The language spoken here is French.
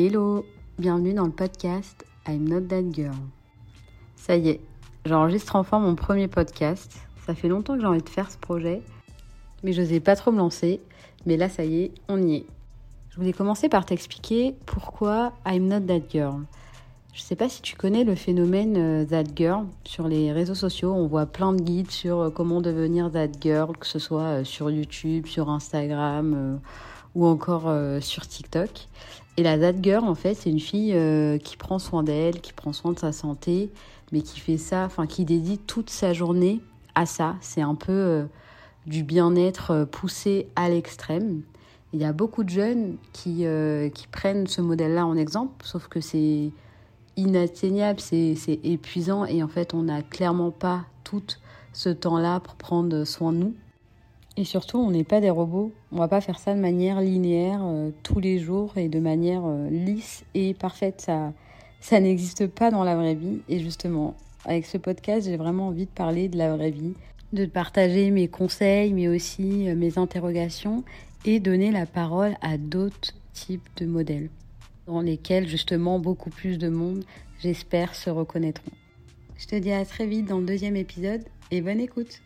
Hello, bienvenue dans le podcast I'm Not That Girl. Ça y est, j'enregistre enfin mon premier podcast. Ça fait longtemps que j'ai envie de faire ce projet, mais je n'osais pas trop me lancer. Mais là, ça y est, on y est. Je voulais commencer par t'expliquer pourquoi I'm Not That Girl. Je sais pas si tu connais le phénomène euh, That Girl sur les réseaux sociaux. On voit plein de guides sur euh, comment devenir That Girl, que ce soit euh, sur YouTube, sur Instagram ou encore sur TikTok. Et la That en fait, c'est une fille qui prend soin d'elle, qui prend soin de sa santé, mais qui fait ça, enfin, qui dédie toute sa journée à ça. C'est un peu du bien-être poussé à l'extrême. Il y a beaucoup de jeunes qui, qui prennent ce modèle-là en exemple, sauf que c'est inatteignable, c'est épuisant et en fait on n'a clairement pas tout ce temps-là pour prendre soin de nous. Et surtout, on n'est pas des robots. On va pas faire ça de manière linéaire euh, tous les jours et de manière euh, lisse et parfaite. Ça, ça n'existe pas dans la vraie vie. Et justement, avec ce podcast, j'ai vraiment envie de parler de la vraie vie, de partager mes conseils, mais aussi euh, mes interrogations et donner la parole à d'autres types de modèles dans lesquels justement beaucoup plus de monde, j'espère, se reconnaîtront. Je te dis à très vite dans le deuxième épisode et bonne écoute